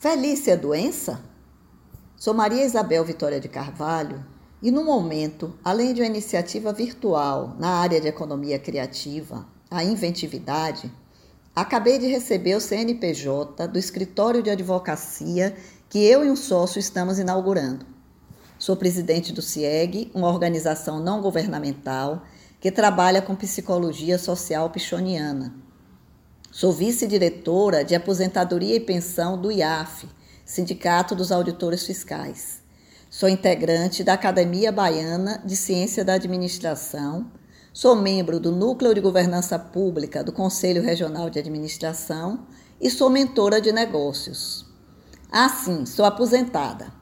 Velhice é doença? Sou Maria Isabel Vitória de Carvalho e, no momento, além de uma iniciativa virtual na área de economia criativa, a inventividade, acabei de receber o CNPJ do escritório de advocacia que eu e um sócio estamos inaugurando. Sou presidente do CIEG, uma organização não governamental que trabalha com psicologia social pichoniana Sou vice-diretora de aposentadoria e pensão do IAF, Sindicato dos Auditores Fiscais. Sou integrante da Academia Baiana de Ciência da Administração. Sou membro do Núcleo de Governança Pública do Conselho Regional de Administração e sou mentora de negócios. Assim, sou aposentada.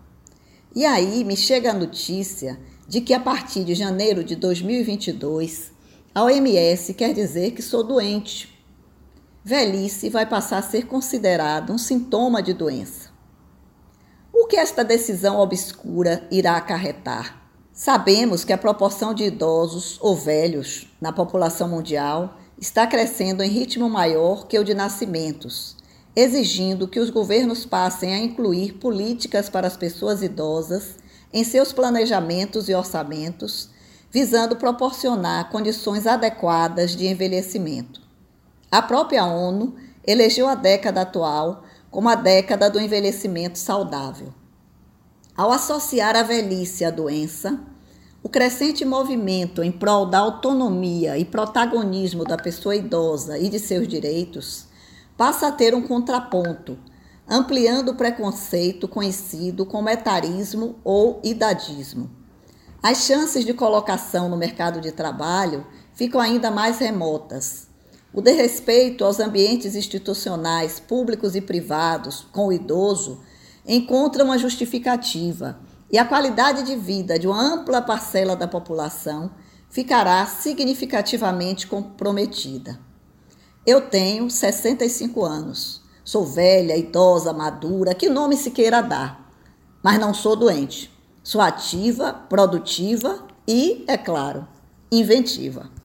E aí me chega a notícia de que a partir de janeiro de 2022, a OMS quer dizer que sou doente velhice vai passar a ser considerado um sintoma de doença. O que esta decisão obscura irá acarretar? Sabemos que a proporção de idosos ou velhos na população mundial está crescendo em ritmo maior que o de nascimentos, exigindo que os governos passem a incluir políticas para as pessoas idosas em seus planejamentos e orçamentos, visando proporcionar condições adequadas de envelhecimento. A própria ONU elegeu a década atual como a década do envelhecimento saudável. Ao associar a velhice à doença, o crescente movimento em prol da autonomia e protagonismo da pessoa idosa e de seus direitos passa a ter um contraponto, ampliando o preconceito conhecido como etarismo ou idadismo. As chances de colocação no mercado de trabalho ficam ainda mais remotas o desrespeito aos ambientes institucionais, públicos e privados, com o idoso, encontra uma justificativa e a qualidade de vida de uma ampla parcela da população ficará significativamente comprometida. Eu tenho 65 anos. Sou velha, idosa, madura, que nome se queira dar. Mas não sou doente. Sou ativa, produtiva e, é claro, inventiva.